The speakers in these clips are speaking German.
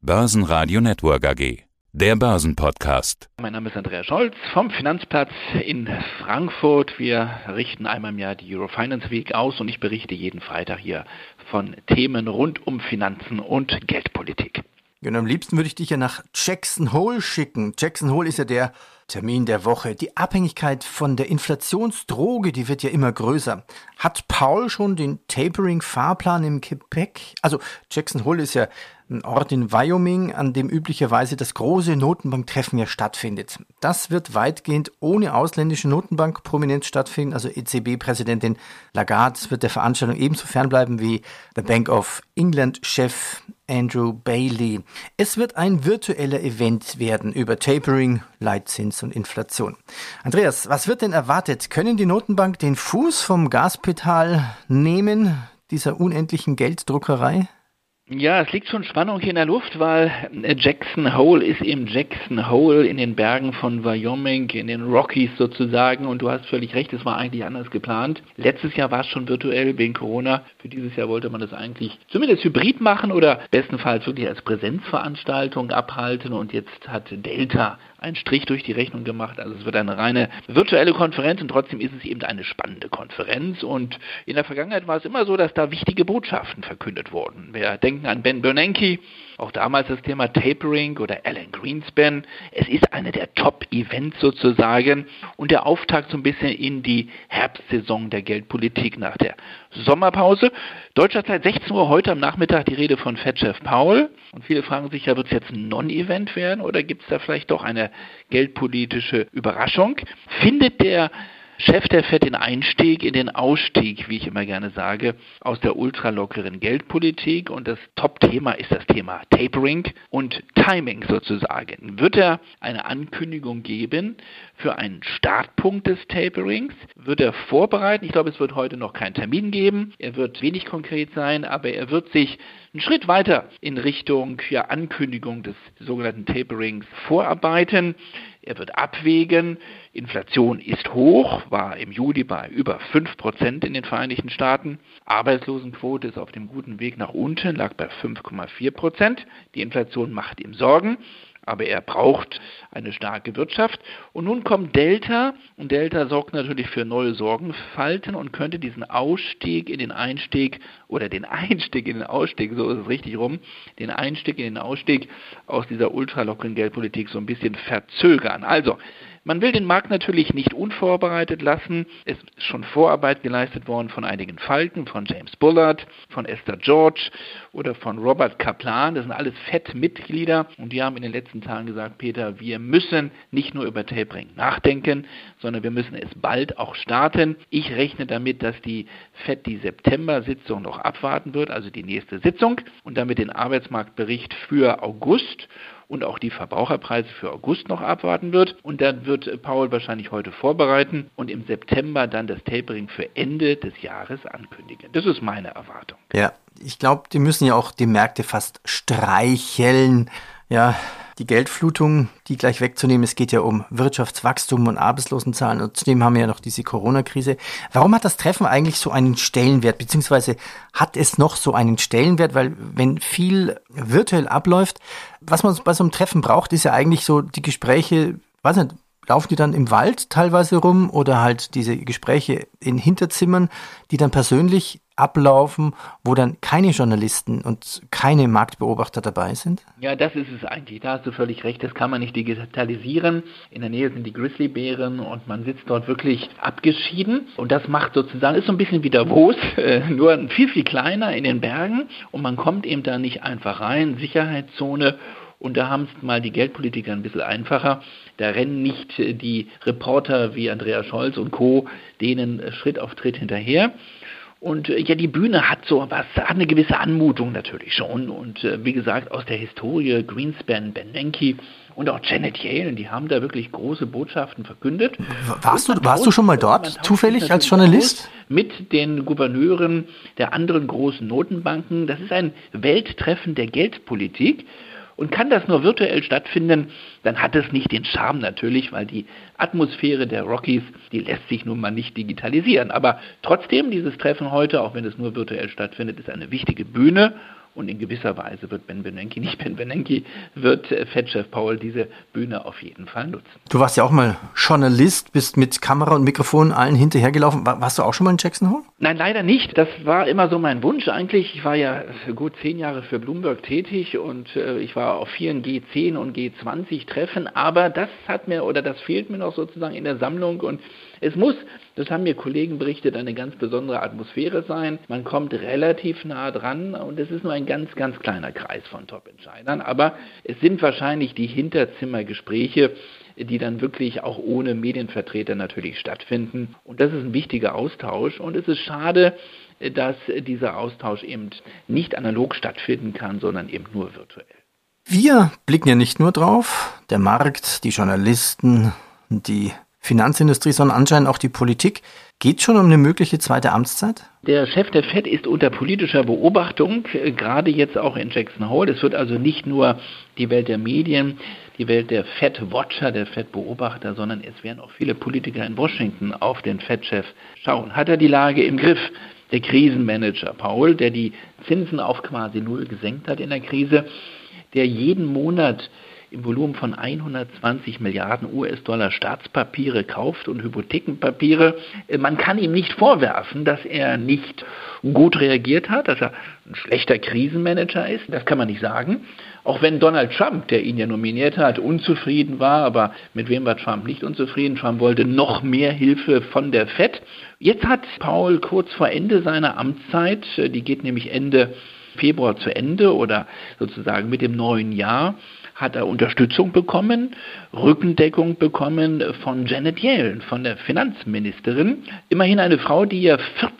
Börsenradio Network AG. Der Börsenpodcast. Mein Name ist Andreas Scholz vom Finanzplatz in Frankfurt. Wir richten einmal im Jahr die Eurofinance Week aus und ich berichte jeden Freitag hier von Themen rund um Finanzen und Geldpolitik. Genau, am liebsten würde ich dich ja nach Jackson Hole schicken. Jackson Hole ist ja der Termin der Woche. Die Abhängigkeit von der Inflationsdroge, die wird ja immer größer. Hat Paul schon den Tapering-Fahrplan im Gepäck? Also Jackson Hole ist ja ein Ort in Wyoming, an dem üblicherweise das große Notenbanktreffen ja stattfindet. Das wird weitgehend ohne ausländische Notenbankprominenz stattfinden. Also EZB-Präsidentin Lagarde wird der Veranstaltung ebenso fernbleiben wie der Bank of England-Chef Andrew Bailey. Es wird ein virtueller Event werden über Tapering, Leitzins und Inflation. Andreas, was wird denn erwartet? Können die Notenbank den Fuß vom Gaspedal nehmen, dieser unendlichen Gelddruckerei? Ja, es liegt schon Spannung hier in der Luft, weil äh, Jackson Hole ist eben Jackson Hole in den Bergen von Wyoming, in den Rockies sozusagen. Und du hast völlig recht, es war eigentlich anders geplant. Letztes Jahr war es schon virtuell wegen Corona. Für dieses Jahr wollte man das eigentlich zumindest hybrid machen oder bestenfalls wirklich als Präsenzveranstaltung abhalten. Und jetzt hat Delta einen Strich durch die Rechnung gemacht. Also es wird eine reine virtuelle Konferenz und trotzdem ist es eben eine spannende Konferenz. Und in der Vergangenheit war es immer so, dass da wichtige Botschaften verkündet wurden. Wir denken an Ben Bernanke, auch damals das Thema Tapering oder Alan Greenspan. Es ist eine der Top-Events sozusagen und der Auftakt so ein bisschen in die Herbstsaison der Geldpolitik nach der Sommerpause. Deutscher Zeit 16 Uhr heute am Nachmittag die Rede von Fed-Chef Paul. Und viele fragen sich ja, wird es jetzt ein Non-Event werden oder gibt es da vielleicht doch eine geldpolitische Überraschung? Findet der Chef der FED den Einstieg in den Ausstieg, wie ich immer gerne sage, aus der ultralockeren Geldpolitik. Und das Top-Thema ist das Thema Tapering und Timing sozusagen. Wird er eine Ankündigung geben für einen Startpunkt des Taperings? Wird er vorbereiten? Ich glaube, es wird heute noch keinen Termin geben. Er wird wenig konkret sein, aber er wird sich einen Schritt weiter in Richtung ja, Ankündigung des sogenannten Taperings vorarbeiten. Er wird abwägen, Inflation ist hoch, war im Juli bei über 5% in den Vereinigten Staaten. Arbeitslosenquote ist auf dem guten Weg nach unten, lag bei 5,4%. Die Inflation macht ihm Sorgen aber er braucht eine starke Wirtschaft. Und nun kommt Delta und Delta sorgt natürlich für neue Sorgenfalten und könnte diesen Ausstieg in den Einstieg oder den Einstieg in den Ausstieg, so ist es richtig rum, den Einstieg in den Ausstieg aus dieser ultralockeren Geldpolitik so ein bisschen verzögern. Also, man will den Markt natürlich nicht unvorbereitet lassen. Es ist schon Vorarbeit geleistet worden von einigen Falken, von James Bullard, von Esther George oder von Robert Kaplan. Das sind alles FED-Mitglieder und die haben in den letzten Tagen gesagt, Peter, wir müssen nicht nur über Tapering nachdenken, sondern wir müssen es bald auch starten. Ich rechne damit, dass die FED die September-Sitzung noch abwarten wird, also die nächste Sitzung und damit den Arbeitsmarktbericht für August und auch die Verbraucherpreise für August noch abwarten wird. Und dann wird Paul wahrscheinlich heute vorbereiten und im September dann das Tapering für Ende des Jahres ankündigen. Das ist meine Erwartung. Ja, ich glaube, die müssen ja auch die Märkte fast streicheln. Ja, die Geldflutung, die gleich wegzunehmen. Es geht ja um Wirtschaftswachstum und Arbeitslosenzahlen und zudem haben wir ja noch diese Corona-Krise. Warum hat das Treffen eigentlich so einen Stellenwert, beziehungsweise hat es noch so einen Stellenwert? Weil wenn viel virtuell abläuft, was man bei so einem Treffen braucht, ist ja eigentlich so die Gespräche, weiß nicht, laufen die dann im Wald teilweise rum oder halt diese Gespräche in Hinterzimmern, die dann persönlich ablaufen, wo dann keine Journalisten und keine Marktbeobachter dabei sind? Ja, das ist es eigentlich. Da hast du völlig recht. Das kann man nicht digitalisieren. In der Nähe sind die Grizzlybären und man sitzt dort wirklich abgeschieden. Und das macht sozusagen, ist so ein bisschen wie Davos, äh, nur viel, viel kleiner in den Bergen. Und man kommt eben da nicht einfach rein. Sicherheitszone und da haben es mal die Geldpolitiker ein bisschen einfacher. Da rennen nicht äh, die Reporter wie Andreas Scholz und Co. denen äh, Schritt auf Tritt hinterher. Und äh, ja, die Bühne hat so was, hat eine gewisse Anmutung natürlich schon. Und äh, wie gesagt, aus der Historie, Greenspan, Ben Bernanke und auch Janet Yellen, die haben da wirklich große Botschaften verkündet. Warst, du, warst du schon mal dort, zufällig als Journalist? Mit den Gouverneuren der anderen großen Notenbanken. Das ist ein Welttreffen der Geldpolitik. Und kann das nur virtuell stattfinden, dann hat es nicht den Charme natürlich, weil die Atmosphäre der Rockies, die lässt sich nun mal nicht digitalisieren. Aber trotzdem, dieses Treffen heute, auch wenn es nur virtuell stattfindet, ist eine wichtige Bühne Und in gewisser Weise wird Ben Bernanke, nicht Ben Bernanke, wird äh, Fed-Chef diese Bühne auf jeden Fall nutzen. Du warst ja auch mal Journalist, bist mit Kamera und Mikrofon allen hinterhergelaufen. Warst du auch schon mal in Jackson Hole? Nein, leider nicht. Das war immer so mein Wunsch eigentlich. Ich war ja gut zehn Jahre für Bloomberg tätig und äh, ich war auf vielen G10 und G20 Treffen, aber das hat mir oder das fehlt mir noch sozusagen in der Sammlung und es muss, das haben mir Kollegen berichtet, eine ganz besondere Atmosphäre sein. Man kommt relativ nah dran und es ist nur ein ganz, ganz kleiner Kreis von Top-Entscheidern. Aber es sind wahrscheinlich die Hinterzimmergespräche, die dann wirklich auch ohne Medienvertreter natürlich stattfinden. Und das ist ein wichtiger Austausch. Und es ist schade, dass dieser Austausch eben nicht analog stattfinden kann, sondern eben nur virtuell. Wir blicken ja nicht nur drauf, der Markt, die Journalisten, die Finanzindustrie, sondern anscheinend auch die Politik. Geht schon um eine mögliche zweite Amtszeit? Der Chef der Fed ist unter politischer Beobachtung, äh, gerade jetzt auch in Jackson Hole. Es wird also nicht nur die Welt der Medien, die Welt der Fed-Watcher, der Fed-Beobachter, sondern es werden auch viele Politiker in Washington auf den Fed-Chef schauen. Hat er die Lage im Griff? Der Krisenmanager Paul, der die Zinsen auf quasi null gesenkt hat in der Krise, der jeden Monat im Volumen von 120 Milliarden US-Dollar Staatspapiere kauft und Hypothekenpapiere. Äh, man kann ihm nicht vorwerfen, dass er nicht gut reagiert hat, dass er ein schlechter Krisenmanager ist. Das kann man nicht sagen. Auch wenn Donald Trump, der ihn ja nominiert hat, unzufrieden war, aber mit wem war Trump nicht unzufrieden? Trump wollte noch mehr Hilfe von der Fed. Jetzt hat Paul kurz vor Ende seiner Amtszeit, äh, die geht nämlich Ende Februar zu Ende oder sozusagen mit dem neuen Jahr, hat er Unterstützung bekommen, Rückendeckung bekommen von Janet Yellen, von der Finanzministerin. Immerhin eine Frau, die ja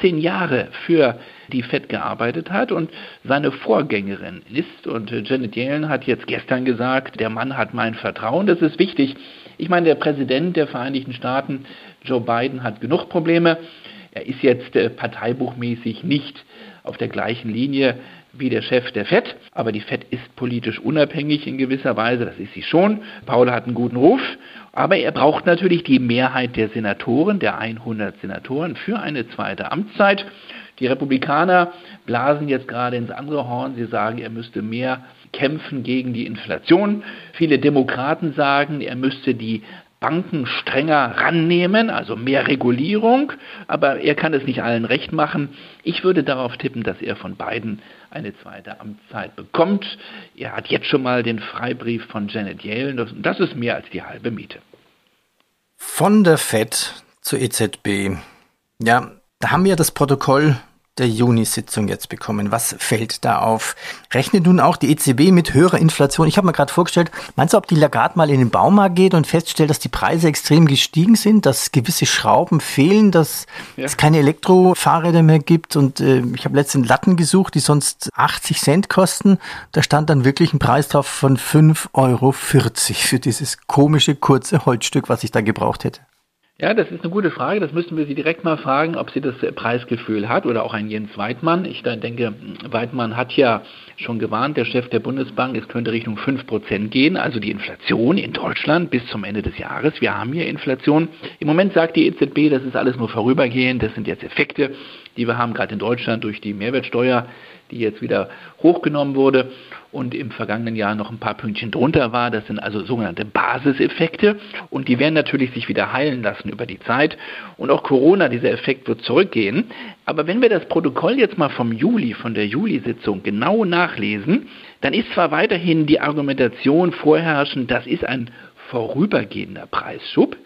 14 Jahre für die FED gearbeitet hat und seine Vorgängerin ist. Und Janet Yellen hat jetzt gestern gesagt, der Mann hat mein Vertrauen, das ist wichtig. Ich meine, der Präsident der Vereinigten Staaten, Joe Biden, hat genug Probleme. Er ist jetzt äh, parteibuchmäßig nicht auf der gleichen Linie wie der Chef der FED, aber die FED ist politisch unabhängig in gewisser Weise, das ist sie schon. Paul hat einen guten Ruf, aber er braucht natürlich die Mehrheit der Senatoren, der 100 Senatoren für eine zweite Amtszeit. Die Republikaner blasen jetzt gerade ins andere Horn, sie sagen, er müsste mehr kämpfen gegen die Inflation. Viele Demokraten sagen, er müsste die Banken strenger rannehmen, also mehr Regulierung, aber er kann es nicht allen recht machen. Ich würde darauf tippen, dass er von beiden eine zweite Amtszeit bekommt. Er hat jetzt schon mal den Freibrief von Janet Yellen, das ist mehr als die halbe Miete. Von der FED zur EZB. Ja, da haben wir das Protokoll der Juni-Sitzung jetzt bekommen. Was fällt da auf? Rechnet nun auch die EZB mit höherer Inflation? Ich habe mir gerade vorgestellt, meinst du, ob die Lagarde mal in den Baumarkt geht und feststellt, dass die Preise extrem gestiegen sind, dass gewisse Schrauben fehlen, dass ja. es keine Elektrofahrräder mehr gibt und äh, ich habe letztens Latten gesucht, die sonst 80 Cent kosten. Da stand dann wirklich ein Preis drauf von 5,40 Euro für dieses komische kurze Holzstück, was ich da gebraucht hätte. Ja, das ist eine gute Frage. Das müssten wir Sie direkt mal fragen, ob sie das Preisgefühl hat oder auch ein Jens Weidmann. Ich denke, Weidmann hat ja schon gewarnt, der Chef der Bundesbank, es könnte Richtung 5% gehen, also die Inflation in Deutschland bis zum Ende des Jahres. Wir haben hier Inflation. Im Moment sagt die EZB, das ist alles nur vorübergehend, das sind jetzt Effekte, die wir haben gerade in Deutschland durch die Mehrwertsteuer, die jetzt wieder hochgenommen wurde und im vergangenen Jahr noch ein paar Pünktchen drunter war. Das sind also sogenannte Basiseffekte und die werden natürlich sich wieder heilen lassen über die Zeit. Und auch Corona, dieser Effekt wird zurückgehen. Aber wenn wir das Protokoll jetzt mal vom Juli, von der Juli-Sitzung genau nachlesen, dann ist zwar weiterhin die Argumentation vorherrschend, das ist ein vorübergehender Preisschub,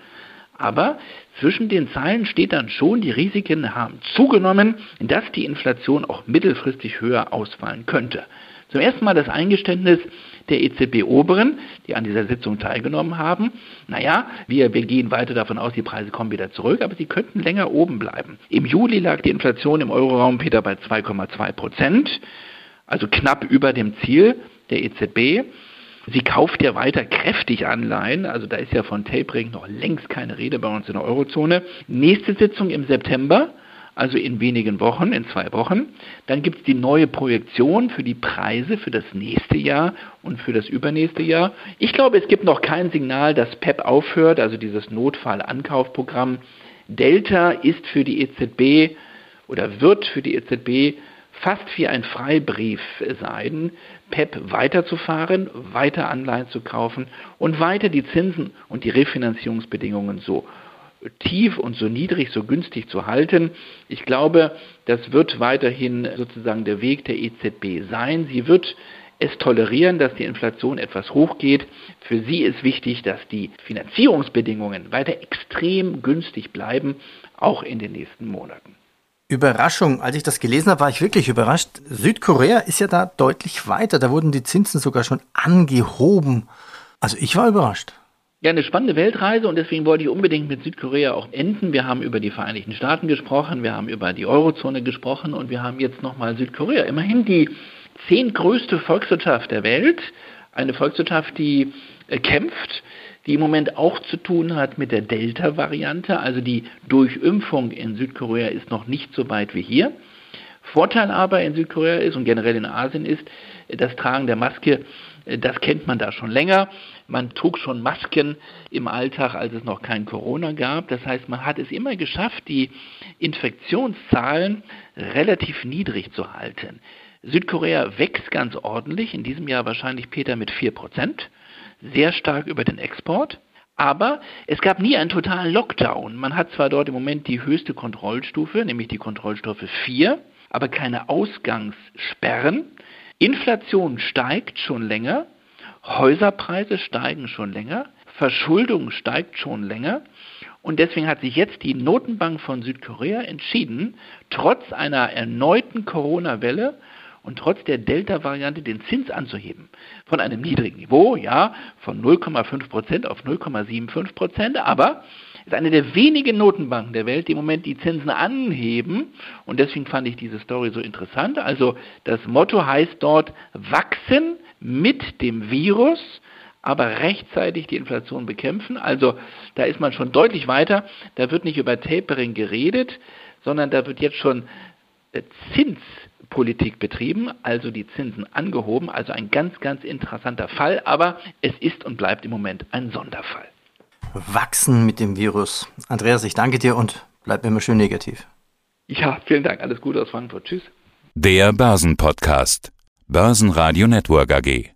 aber zwischen den Zeilen steht dann schon, die Risiken haben zugenommen, dass die Inflation auch mittelfristig höher ausfallen könnte. Zum ersten Mal das Eingeständnis der EZB-Oberen, die an dieser Sitzung teilgenommen haben. Naja, wir, wir gehen weiter davon aus, die Preise kommen wieder zurück, aber sie könnten länger oben bleiben. Im Juli lag die Inflation im Euroraum, Peter, bei 2,2 Prozent, also knapp über dem Ziel der EZB. Sie kauft ja weiter kräftig Anleihen, also da ist ja von Tapering noch längst keine Rede bei uns in der Eurozone. Nächste Sitzung im September also in wenigen Wochen, in zwei Wochen. Dann gibt es die neue Projektion für die Preise für das nächste Jahr und für das übernächste Jahr. Ich glaube, es gibt noch kein Signal, dass PEP aufhört, also dieses Notfallankaufprogramm. Delta ist für die EZB oder wird für die EZB fast wie ein Freibrief sein, PEP weiterzufahren, weiter Anleihen zu kaufen und weiter die Zinsen und die Refinanzierungsbedingungen so tief und so niedrig, so günstig zu halten. Ich glaube, das wird weiterhin sozusagen der Weg der EZB sein. Sie wird es tolerieren, dass die Inflation etwas hochgeht. Für sie ist wichtig, dass die Finanzierungsbedingungen weiter extrem günstig bleiben, auch in den nächsten Monaten. Überraschung, als ich das gelesen habe, war ich wirklich überrascht. Südkorea ist ja da deutlich weiter. Da wurden die Zinsen sogar schon angehoben. Also ich war überrascht. Ja, eine spannende Weltreise und deswegen wollte ich unbedingt mit Südkorea auch enden. Wir haben über die Vereinigten Staaten gesprochen, wir haben über die Eurozone gesprochen und wir haben jetzt nochmal Südkorea. Immerhin die zehntgrößte Volkswirtschaft der Welt, eine Volkswirtschaft, die äh, kämpft, die im Moment auch zu tun hat mit der Delta-Variante, also die Durchimpfung in Südkorea ist noch nicht so weit wie hier. Vorteil aber in Südkorea ist und generell in Asien ist, das Tragen der Maske, das kennt man da schon länger. Man trug schon Masken im Alltag, als es noch kein Corona gab. Das heißt, man hat es immer geschafft, die Infektionszahlen relativ niedrig zu halten. Südkorea wächst ganz ordentlich, in diesem Jahr wahrscheinlich Peter mit 4 Prozent, sehr stark über den Export. Aber es gab nie einen totalen Lockdown. Man hat zwar dort im Moment die höchste Kontrollstufe, nämlich die Kontrollstufe 4, aber keine Ausgangssperren. Inflation steigt schon länger, Häuserpreise steigen schon länger, Verschuldung steigt schon länger. Und deswegen hat sich jetzt die Notenbank von Südkorea entschieden, trotz einer erneuten Corona-Welle und trotz der Delta-Variante den Zins anzuheben. Von einem niedrigen Niveau, ja, von 0,5 Prozent auf 0,75 Prozent, aber ist eine der wenigen Notenbanken der Welt, die im Moment die Zinsen anheben. Und deswegen fand ich diese Story so interessant. Also das Motto heißt dort wachsen mit dem Virus, aber rechtzeitig die Inflation bekämpfen. Also da ist man schon deutlich weiter. Da wird nicht über Tapering geredet, sondern da wird jetzt schon Zinspolitik betrieben, also die Zinsen angehoben, also ein ganz, ganz interessanter Fall, aber es ist und bleibt im Moment ein Sonderfall. Wachsen mit dem Virus. Andreas, ich danke dir und bleib immer schön negativ. Ja, vielen Dank. Alles Gute aus Frankfurt. Tschüss. Der Börsenpodcast. Börsenradio Network AG.